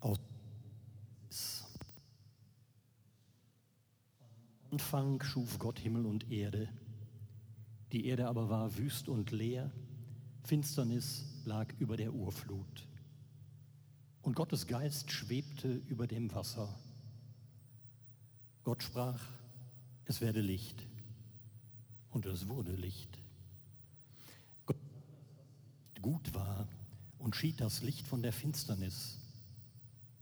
Aus Anfang schuf Gott Himmel und Erde. Die Erde aber war wüst und leer, Finsternis lag über der Urflut. Und Gottes Geist schwebte über dem Wasser. Gott sprach, es werde Licht. Und es wurde Licht. Gott gut war schied das Licht von der Finsternis.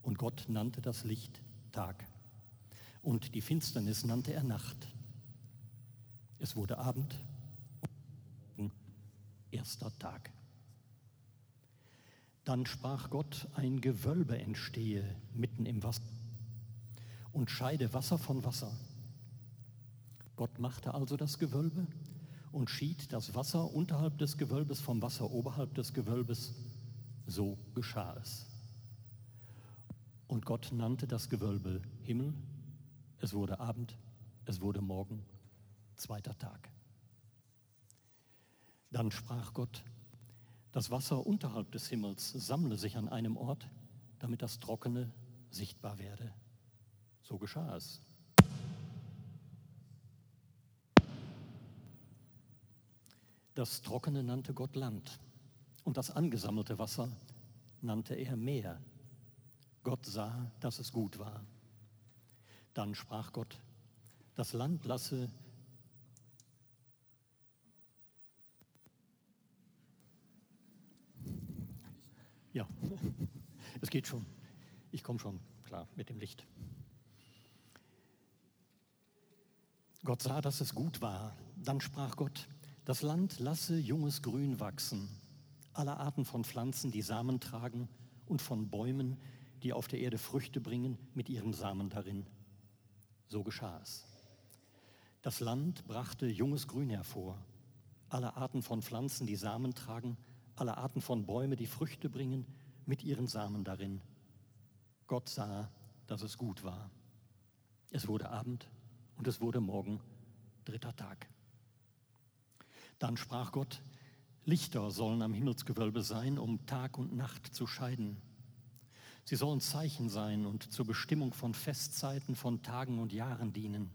Und Gott nannte das Licht Tag. Und die Finsternis nannte er Nacht. Es wurde Abend, erster Tag. Dann sprach Gott, ein Gewölbe entstehe mitten im Wasser und scheide Wasser von Wasser. Gott machte also das Gewölbe und schied das Wasser unterhalb des Gewölbes vom Wasser oberhalb des Gewölbes. So geschah es. Und Gott nannte das Gewölbe Himmel. Es wurde Abend, es wurde Morgen, zweiter Tag. Dann sprach Gott, das Wasser unterhalb des Himmels sammle sich an einem Ort, damit das Trockene sichtbar werde. So geschah es. Das Trockene nannte Gott Land und das angesammelte Wasser nannte er Meer. Gott sah, dass es gut war. Dann sprach Gott, das Land lasse Ja, es geht schon. Ich komme schon klar mit dem Licht. Gott sah, dass es gut war. Dann sprach Gott, das Land lasse junges Grün wachsen, aller Arten von Pflanzen, die Samen tragen, und von Bäumen, die auf der Erde Früchte bringen, mit ihrem Samen darin. So geschah es. Das Land brachte junges Grün hervor, alle Arten von Pflanzen, die Samen tragen, alle Arten von Bäume, die Früchte bringen, mit ihren Samen darin. Gott sah, dass es gut war. Es wurde Abend und es wurde Morgen, dritter Tag. Dann sprach Gott, Lichter sollen am Himmelsgewölbe sein, um Tag und Nacht zu scheiden. Sie sollen Zeichen sein und zur Bestimmung von Festzeiten, von Tagen und Jahren dienen.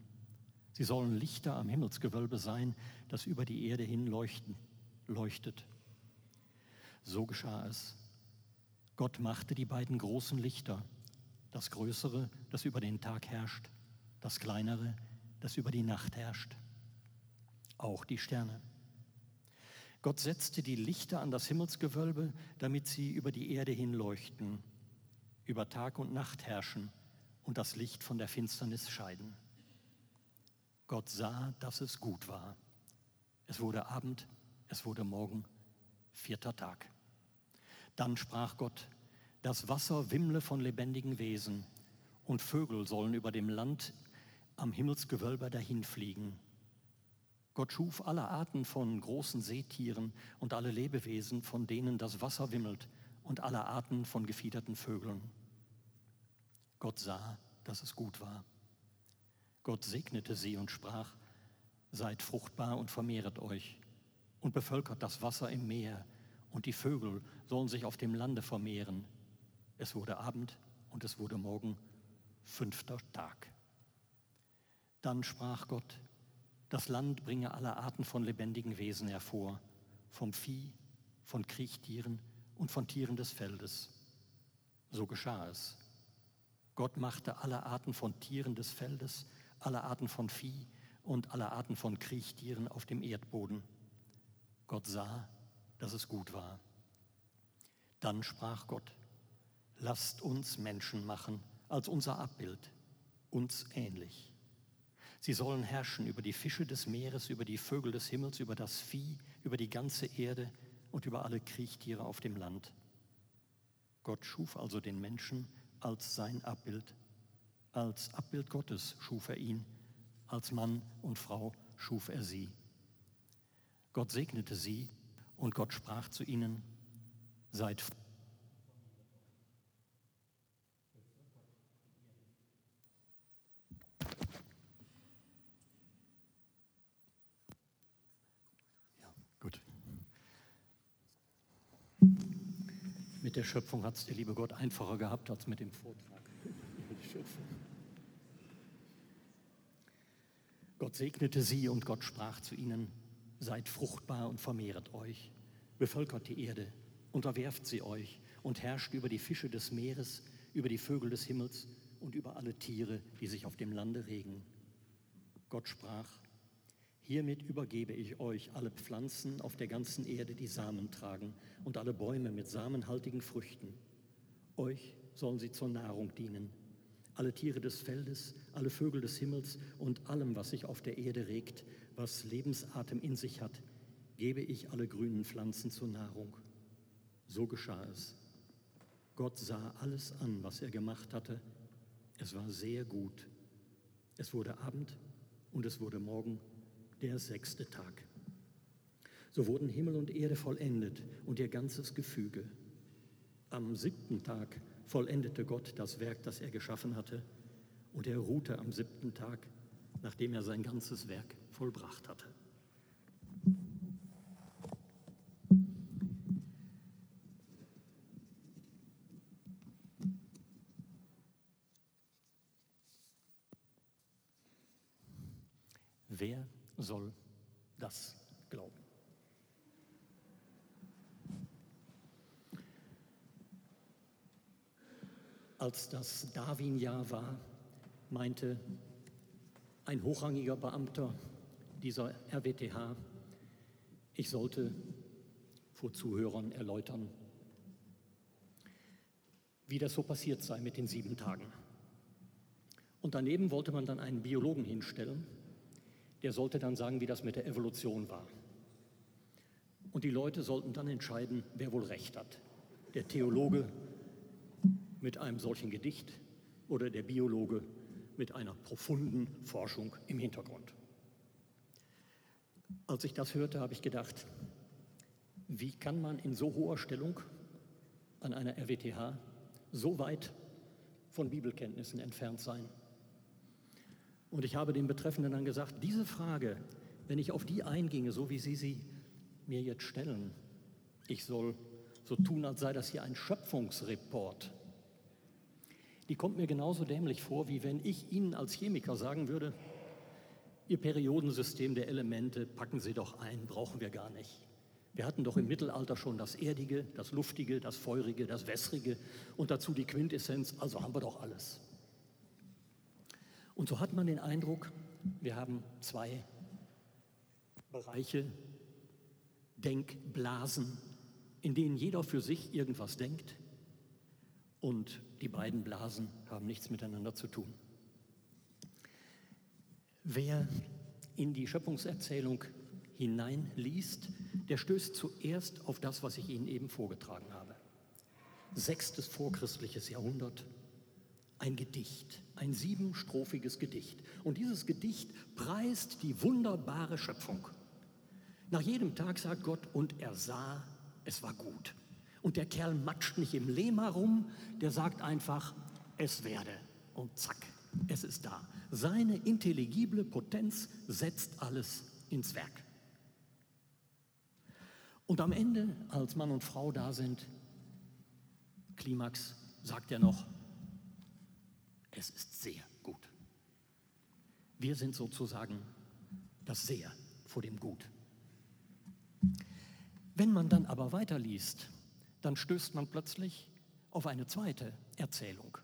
Sie sollen Lichter am Himmelsgewölbe sein, das über die Erde hin leuchten, leuchtet. So geschah es. Gott machte die beiden großen Lichter, das größere, das über den Tag herrscht, das kleinere, das über die Nacht herrscht, auch die Sterne. Gott setzte die Lichter an das Himmelsgewölbe, damit sie über die Erde hin leuchten, über Tag und Nacht herrschen und das Licht von der Finsternis scheiden. Gott sah, dass es gut war. Es wurde Abend, es wurde Morgen, vierter Tag. Dann sprach Gott, das Wasser wimmle von lebendigen Wesen und Vögel sollen über dem Land am Himmelsgewölbe dahinfliegen. Gott schuf alle Arten von großen Seetieren und alle Lebewesen, von denen das Wasser wimmelt, und alle Arten von gefiederten Vögeln. Gott sah, dass es gut war. Gott segnete sie und sprach, Seid fruchtbar und vermehret euch und bevölkert das Wasser im Meer, und die Vögel sollen sich auf dem Lande vermehren. Es wurde Abend und es wurde Morgen, fünfter Tag. Dann sprach Gott, das Land bringe alle Arten von lebendigen Wesen hervor, vom Vieh, von Kriechtieren und von Tieren des Feldes. So geschah es. Gott machte alle Arten von Tieren des Feldes, alle Arten von Vieh und alle Arten von Kriechtieren auf dem Erdboden. Gott sah, dass es gut war. Dann sprach Gott, lasst uns Menschen machen als unser Abbild, uns ähnlich Sie sollen herrschen über die Fische des Meeres, über die Vögel des Himmels, über das Vieh, über die ganze Erde und über alle Kriechtiere auf dem Land. Gott schuf also den Menschen als sein Abbild. Als Abbild Gottes schuf er ihn, als Mann und Frau schuf er sie. Gott segnete sie und Gott sprach zu ihnen, seid Mit der Schöpfung hat es der liebe Gott einfacher gehabt als mit dem Vortrag über die Schöpfung. Gott segnete sie und Gott sprach zu ihnen, seid fruchtbar und vermehret euch, bevölkert die Erde, unterwerft sie euch und herrscht über die Fische des Meeres, über die Vögel des Himmels und über alle Tiere, die sich auf dem Lande regen. Gott sprach, Hiermit übergebe ich euch alle Pflanzen auf der ganzen Erde, die Samen tragen, und alle Bäume mit samenhaltigen Früchten. Euch sollen sie zur Nahrung dienen. Alle Tiere des Feldes, alle Vögel des Himmels und allem, was sich auf der Erde regt, was Lebensatem in sich hat, gebe ich alle grünen Pflanzen zur Nahrung. So geschah es. Gott sah alles an, was er gemacht hatte. Es war sehr gut. Es wurde Abend und es wurde Morgen der sechste Tag. So wurden Himmel und Erde vollendet und ihr ganzes Gefüge. Am siebten Tag vollendete Gott das Werk, das er geschaffen hatte, und er ruhte am siebten Tag, nachdem er sein ganzes Werk vollbracht hatte. Wer soll das glauben. Als das Darwin-Jahr war, meinte ein hochrangiger Beamter dieser RWTH, ich sollte vor Zuhörern erläutern, wie das so passiert sei mit den sieben Tagen. Und daneben wollte man dann einen Biologen hinstellen, der sollte dann sagen, wie das mit der Evolution war. Und die Leute sollten dann entscheiden, wer wohl recht hat. Der Theologe mit einem solchen Gedicht oder der Biologe mit einer profunden Forschung im Hintergrund. Als ich das hörte, habe ich gedacht, wie kann man in so hoher Stellung an einer RWTH so weit von Bibelkenntnissen entfernt sein? Und ich habe dem Betreffenden dann gesagt, diese Frage, wenn ich auf die einginge, so wie Sie sie mir jetzt stellen, ich soll so tun, als sei das hier ein Schöpfungsreport, die kommt mir genauso dämlich vor, wie wenn ich Ihnen als Chemiker sagen würde, Ihr Periodensystem der Elemente packen Sie doch ein, brauchen wir gar nicht. Wir hatten doch im Mittelalter schon das Erdige, das Luftige, das Feurige, das Wässrige und dazu die Quintessenz, also haben wir doch alles. Und so hat man den Eindruck, wir haben zwei Bereiche, Denkblasen, in denen jeder für sich irgendwas denkt und die beiden Blasen haben nichts miteinander zu tun. Wer in die Schöpfungserzählung hineinliest, der stößt zuerst auf das, was ich Ihnen eben vorgetragen habe. Sechstes vorchristliches Jahrhundert, ein Gedicht, ein siebenstrophiges Gedicht. Und dieses Gedicht preist die wunderbare Schöpfung. Nach jedem Tag sagt Gott, und er sah, es war gut. Und der Kerl matscht nicht im Lehm herum, der sagt einfach, es werde. Und zack, es ist da. Seine intelligible Potenz setzt alles ins Werk. Und am Ende, als Mann und Frau da sind, Klimax, sagt er noch, es ist sehr gut. Wir sind sozusagen das Sehr vor dem Gut. Wenn man dann aber weiterliest, dann stößt man plötzlich auf eine zweite Erzählung.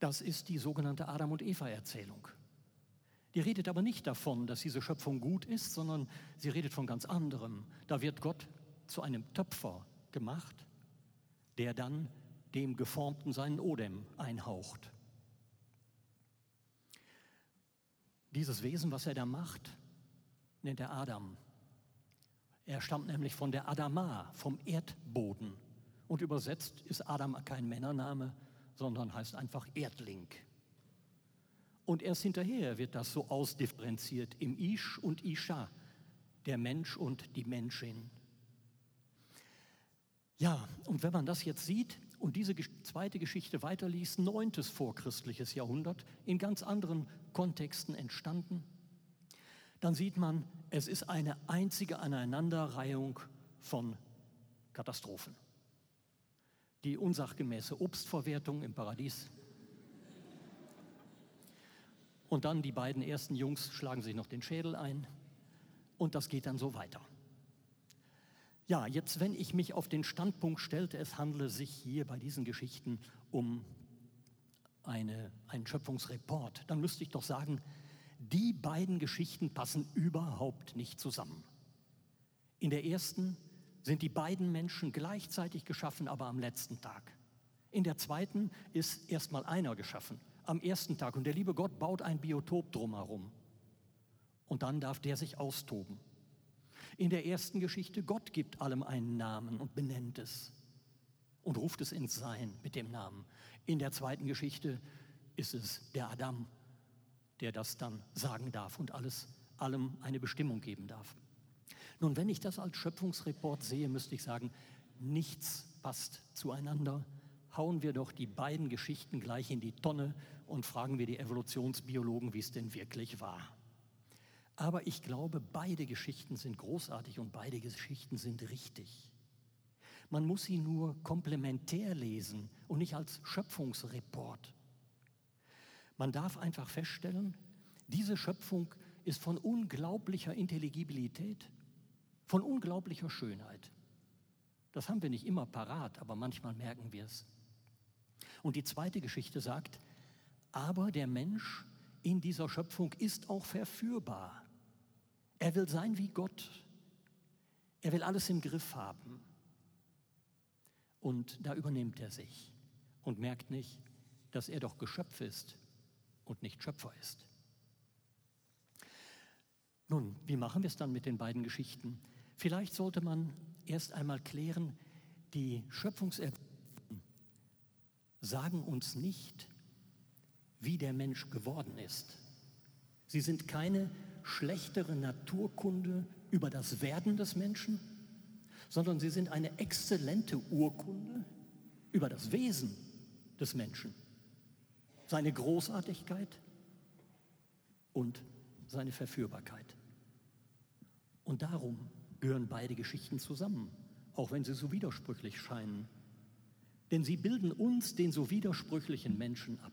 Das ist die sogenannte Adam- und Eva-Erzählung. Die redet aber nicht davon, dass diese Schöpfung gut ist, sondern sie redet von ganz anderem. Da wird Gott zu einem Töpfer gemacht, der dann dem Geformten seinen Odem einhaucht. Dieses Wesen, was er da macht, nennt er Adam. Er stammt nämlich von der Adama, vom Erdboden. Und übersetzt ist Adam kein Männername, sondern heißt einfach Erdling. Und erst hinterher wird das so ausdifferenziert im Ish und Isha, der Mensch und die Menschin. Ja, und wenn man das jetzt sieht, und diese zweite Geschichte weiterliest, neuntes vorchristliches Jahrhundert, in ganz anderen Kontexten entstanden, dann sieht man, es ist eine einzige Aneinanderreihung von Katastrophen. die unsachgemäße Obstverwertung im Paradies. Und dann die beiden ersten Jungs schlagen sich noch den Schädel ein und das geht dann so weiter. Ja, jetzt, wenn ich mich auf den Standpunkt stellte, es handle sich hier bei diesen Geschichten um eine, einen Schöpfungsreport, dann müsste ich doch sagen, die beiden Geschichten passen überhaupt nicht zusammen. In der ersten sind die beiden Menschen gleichzeitig geschaffen, aber am letzten Tag. In der zweiten ist erstmal einer geschaffen, am ersten Tag. Und der liebe Gott baut ein Biotop drumherum. Und dann darf der sich austoben. In der ersten Geschichte, Gott gibt allem einen Namen und benennt es und ruft es ins Sein mit dem Namen. In der zweiten Geschichte ist es der Adam, der das dann sagen darf und alles allem eine Bestimmung geben darf. Nun, wenn ich das als Schöpfungsreport sehe, müsste ich sagen, nichts passt zueinander. Hauen wir doch die beiden Geschichten gleich in die Tonne und fragen wir die Evolutionsbiologen, wie es denn wirklich war. Aber ich glaube, beide Geschichten sind großartig und beide Geschichten sind richtig. Man muss sie nur komplementär lesen und nicht als Schöpfungsreport. Man darf einfach feststellen, diese Schöpfung ist von unglaublicher Intelligibilität, von unglaublicher Schönheit. Das haben wir nicht immer parat, aber manchmal merken wir es. Und die zweite Geschichte sagt, aber der Mensch in dieser Schöpfung ist auch verführbar. Er will sein wie Gott. Er will alles im Griff haben. Und da übernimmt er sich und merkt nicht, dass er doch Geschöpf ist und nicht Schöpfer ist. Nun, wie machen wir es dann mit den beiden Geschichten? Vielleicht sollte man erst einmal klären, die Schöpfungserfahrungen sagen uns nicht, wie der Mensch geworden ist. Sie sind keine schlechtere Naturkunde über das Werden des Menschen, sondern sie sind eine exzellente Urkunde über das Wesen des Menschen seine Großartigkeit und seine Verführbarkeit. Und darum gehören beide Geschichten zusammen, auch wenn sie so widersprüchlich scheinen. Denn sie bilden uns, den so widersprüchlichen Menschen, ab.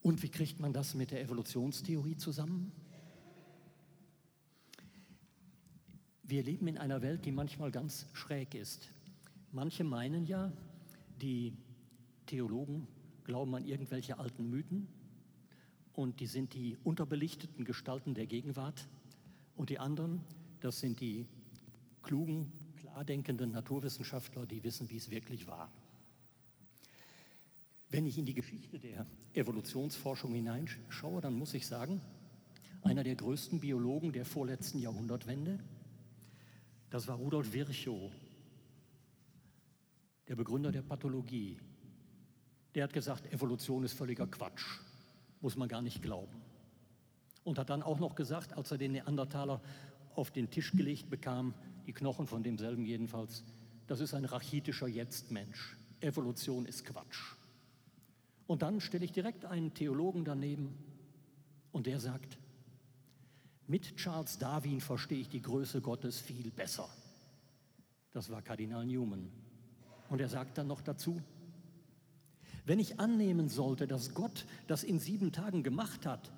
Und wie kriegt man das mit der Evolutionstheorie zusammen? Wir leben in einer Welt, die manchmal ganz schräg ist. Manche meinen ja, die Theologen glauben an irgendwelche alten Mythen und die sind die unterbelichteten Gestalten der Gegenwart und die anderen, das sind die klugen, klardenkenden Naturwissenschaftler, die wissen, wie es wirklich war. Wenn ich in die Geschichte der Evolutionsforschung hineinschaue, dann muss ich sagen, einer der größten Biologen der vorletzten Jahrhundertwende, das war Rudolf Virchow, der Begründer der Pathologie, der hat gesagt, Evolution ist völliger Quatsch, muss man gar nicht glauben. Und hat dann auch noch gesagt, als er den Neandertaler auf den Tisch gelegt bekam, die Knochen von demselben jedenfalls, das ist ein rachitischer Jetztmensch. Evolution ist Quatsch. Und dann stelle ich direkt einen Theologen daneben und der sagt, mit Charles Darwin verstehe ich die Größe Gottes viel besser. Das war Kardinal Newman. Und er sagt dann noch dazu, wenn ich annehmen sollte, dass Gott das in sieben Tagen gemacht hat,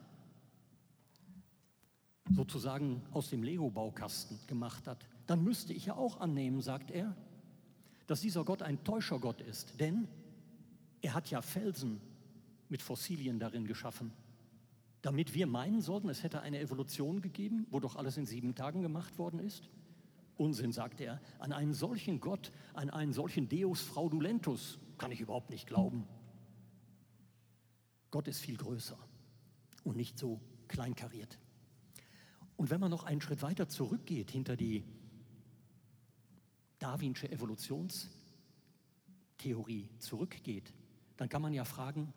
sozusagen aus dem Lego-Baukasten gemacht hat, dann müsste ich ja auch annehmen, sagt er, dass dieser Gott ein Täuschergott ist. Denn er hat ja Felsen mit Fossilien darin geschaffen, damit wir meinen sollten, es hätte eine Evolution gegeben, wo doch alles in sieben Tagen gemacht worden ist. Unsinn, sagt er. An einen solchen Gott, an einen solchen Deus fraudulentus kann ich überhaupt nicht glauben. Gott ist viel größer und nicht so kleinkariert. Und wenn man noch einen Schritt weiter zurückgeht hinter die darwinsche Evolutionstheorie zurückgeht, dann kann man ja fragen,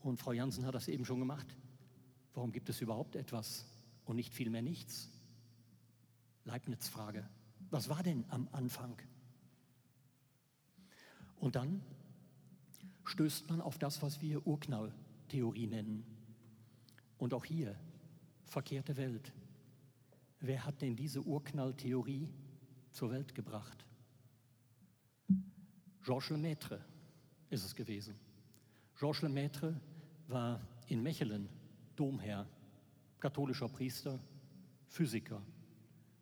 und Frau Jansen hat das eben schon gemacht, warum gibt es überhaupt etwas und nicht vielmehr nichts? Leibniz-Frage. Was war denn am Anfang? Und dann stößt man auf das, was wir Urknall Theorie nennen. Und auch hier verkehrte Welt. Wer hat denn diese Urknalltheorie zur Welt gebracht? Georges Lemaitre ist es gewesen. Georges Lemaitre war in Mechelen Domherr, katholischer Priester, Physiker,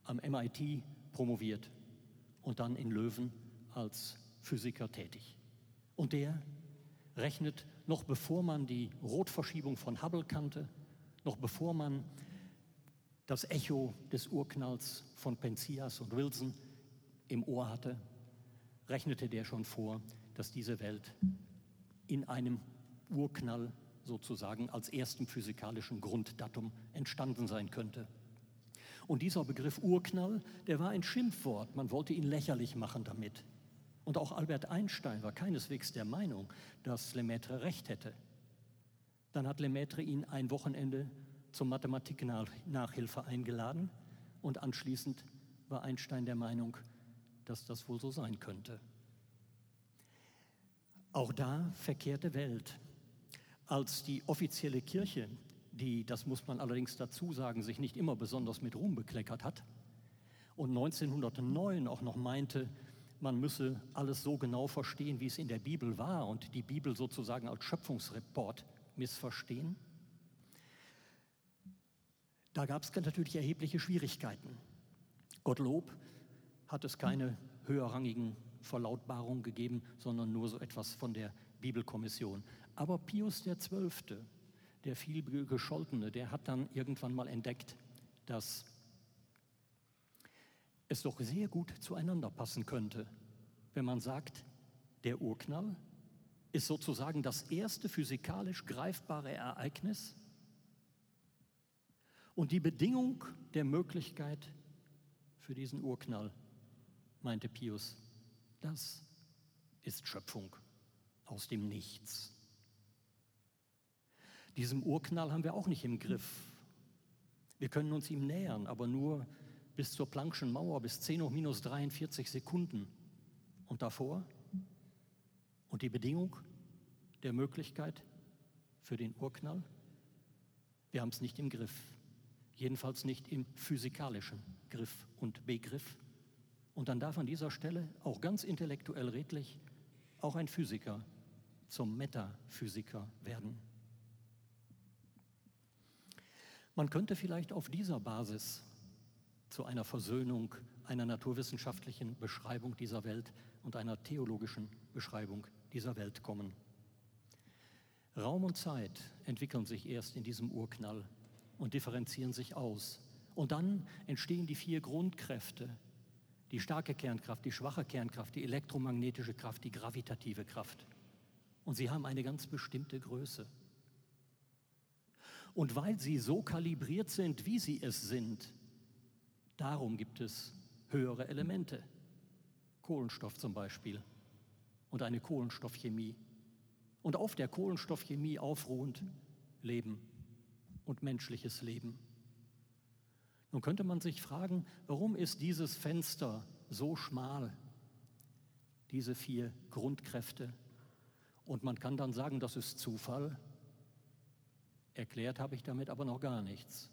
am MIT promoviert und dann in Löwen als Physiker tätig. Und der rechnet, noch bevor man die Rotverschiebung von Hubble kannte, noch bevor man das Echo des Urknalls von Penzias und Wilson im Ohr hatte, rechnete der schon vor, dass diese Welt in einem Urknall sozusagen als erstem physikalischen Grunddatum entstanden sein könnte. Und dieser Begriff Urknall, der war ein Schimpfwort, man wollte ihn lächerlich machen damit. Und auch Albert Einstein war keineswegs der Meinung, dass Lemaitre recht hätte. Dann hat Lemaitre ihn ein Wochenende zur Mathematik-Nachhilfe eingeladen und anschließend war Einstein der Meinung, dass das wohl so sein könnte. Auch da verkehrte Welt. Als die offizielle Kirche, die, das muss man allerdings dazu sagen, sich nicht immer besonders mit Ruhm bekleckert hat und 1909 auch noch meinte, man müsse alles so genau verstehen, wie es in der Bibel war und die Bibel sozusagen als Schöpfungsreport missverstehen. Da gab es natürlich erhebliche Schwierigkeiten. Gottlob hat es keine höherrangigen Verlautbarungen gegeben, sondern nur so etwas von der Bibelkommission. Aber Pius XII., der viel gescholtene, der hat dann irgendwann mal entdeckt, dass es doch sehr gut zueinander passen könnte, wenn man sagt, der Urknall ist sozusagen das erste physikalisch greifbare Ereignis und die Bedingung der Möglichkeit für diesen Urknall, meinte Pius, das ist Schöpfung aus dem Nichts. Diesem Urknall haben wir auch nicht im Griff. Wir können uns ihm nähern, aber nur bis zur Planck'schen Mauer, bis 10 hoch minus 43 Sekunden. Und davor? Und die Bedingung der Möglichkeit für den Urknall? Wir haben es nicht im Griff. Jedenfalls nicht im physikalischen Griff und Begriff. Und dann darf an dieser Stelle auch ganz intellektuell redlich auch ein Physiker zum Metaphysiker werden. Man könnte vielleicht auf dieser Basis zu einer Versöhnung einer naturwissenschaftlichen Beschreibung dieser Welt und einer theologischen Beschreibung dieser Welt kommen. Raum und Zeit entwickeln sich erst in diesem Urknall und differenzieren sich aus. Und dann entstehen die vier Grundkräfte, die starke Kernkraft, die schwache Kernkraft, die elektromagnetische Kraft, die gravitative Kraft. Und sie haben eine ganz bestimmte Größe. Und weil sie so kalibriert sind, wie sie es sind, Darum gibt es höhere Elemente, Kohlenstoff zum Beispiel und eine Kohlenstoffchemie. Und auf der Kohlenstoffchemie aufruhend Leben und menschliches Leben. Nun könnte man sich fragen, warum ist dieses Fenster so schmal, diese vier Grundkräfte? Und man kann dann sagen, das ist Zufall. Erklärt habe ich damit aber noch gar nichts.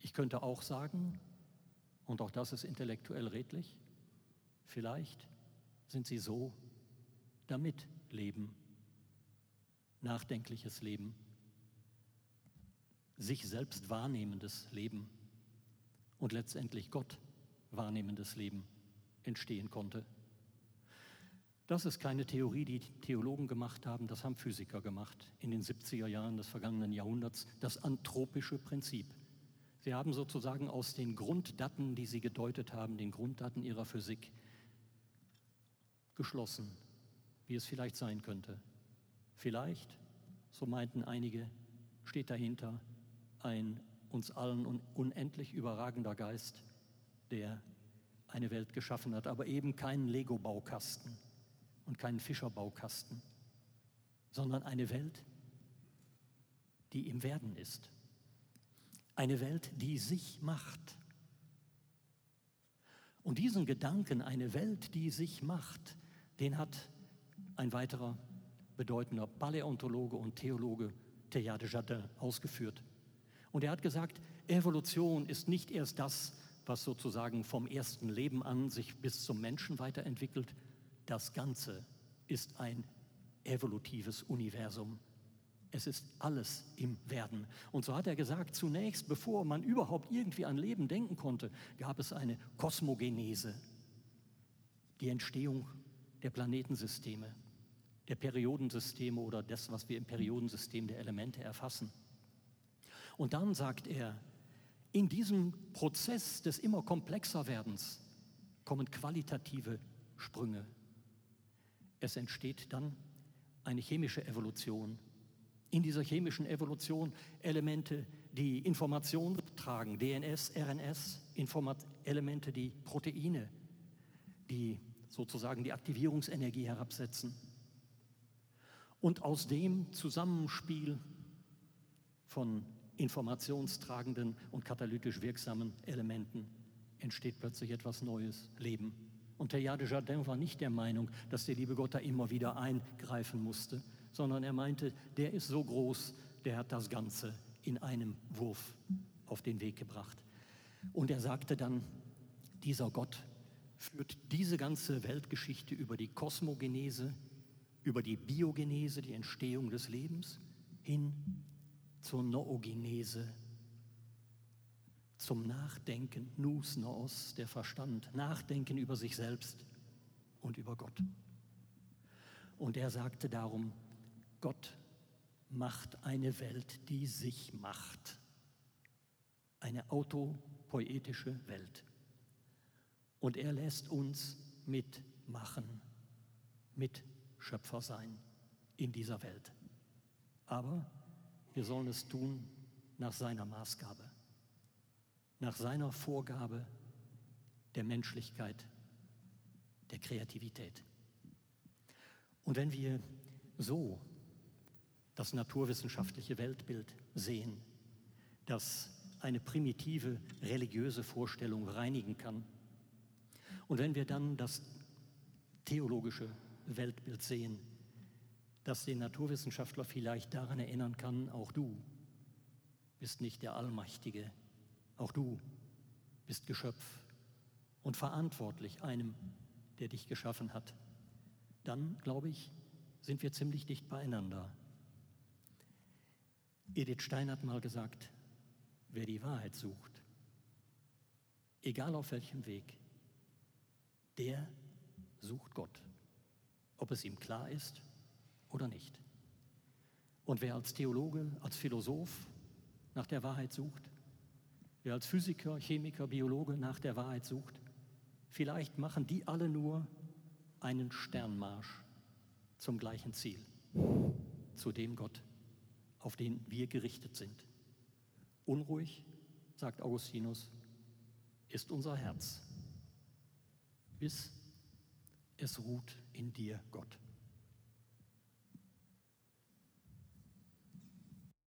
Ich könnte auch sagen, und auch das ist intellektuell redlich, vielleicht sind sie so, damit Leben, nachdenkliches Leben, sich selbst wahrnehmendes Leben und letztendlich Gott wahrnehmendes Leben entstehen konnte. Das ist keine Theorie, die Theologen gemacht haben, das haben Physiker gemacht in den 70er Jahren des vergangenen Jahrhunderts, das anthropische Prinzip. Sie haben sozusagen aus den Grunddaten, die Sie gedeutet haben, den Grunddaten Ihrer Physik, geschlossen, wie es vielleicht sein könnte. Vielleicht, so meinten einige, steht dahinter ein uns allen unendlich überragender Geist, der eine Welt geschaffen hat, aber eben keinen Lego-Baukasten und keinen Fischer-Baukasten, sondern eine Welt, die im Werden ist. Eine Welt, die sich macht. Und diesen Gedanken, eine Welt, die sich macht, den hat ein weiterer bedeutender Paläontologe und Theologe, Teilhard de Jardin, ausgeführt. Und er hat gesagt, Evolution ist nicht erst das, was sozusagen vom ersten Leben an sich bis zum Menschen weiterentwickelt. das Ganze ist ein evolutives Universum. Es ist alles im Werden. Und so hat er gesagt, zunächst, bevor man überhaupt irgendwie an Leben denken konnte, gab es eine Kosmogenese, die Entstehung der Planetensysteme, der Periodensysteme oder das, was wir im Periodensystem der Elemente erfassen. Und dann sagt er, in diesem Prozess des immer komplexer Werdens kommen qualitative Sprünge. Es entsteht dann eine chemische Evolution. In dieser chemischen Evolution Elemente, die Informationen tragen, DNS, RNS, Informat Elemente, die Proteine, die sozusagen die Aktivierungsenergie herabsetzen. Und aus dem Zusammenspiel von informationstragenden und katalytisch wirksamen Elementen entsteht plötzlich etwas Neues, Leben. Und Teilhard de Jardin war nicht der Meinung, dass der liebe Gott da immer wieder eingreifen musste, sondern er meinte, der ist so groß, der hat das Ganze in einem Wurf auf den Weg gebracht. Und er sagte dann, dieser Gott führt diese ganze Weltgeschichte über die Kosmogenese, über die Biogenese, die Entstehung des Lebens, hin zur Noogenese, zum Nachdenken, Nus Noos, der Verstand, Nachdenken über sich selbst und über Gott. Und er sagte darum, Gott macht eine Welt, die sich macht. Eine autopoetische Welt. Und er lässt uns mitmachen, Mitschöpfer sein in dieser Welt. Aber wir sollen es tun nach seiner Maßgabe nach seiner Vorgabe der Menschlichkeit, der Kreativität. Und wenn wir so das naturwissenschaftliche Weltbild sehen, das eine primitive religiöse Vorstellung reinigen kann, und wenn wir dann das theologische Weltbild sehen, das den Naturwissenschaftler vielleicht daran erinnern kann, auch du bist nicht der Allmächtige, auch du bist Geschöpf und verantwortlich einem, der dich geschaffen hat. Dann, glaube ich, sind wir ziemlich dicht beieinander. Edith Stein hat mal gesagt, wer die Wahrheit sucht, egal auf welchem Weg, der sucht Gott, ob es ihm klar ist oder nicht. Und wer als Theologe, als Philosoph nach der Wahrheit sucht, Wer als Physiker, Chemiker, Biologe nach der Wahrheit sucht, vielleicht machen die alle nur einen Sternmarsch zum gleichen Ziel, zu dem Gott, auf den wir gerichtet sind. Unruhig, sagt Augustinus, ist unser Herz, bis es ruht in dir, Gott.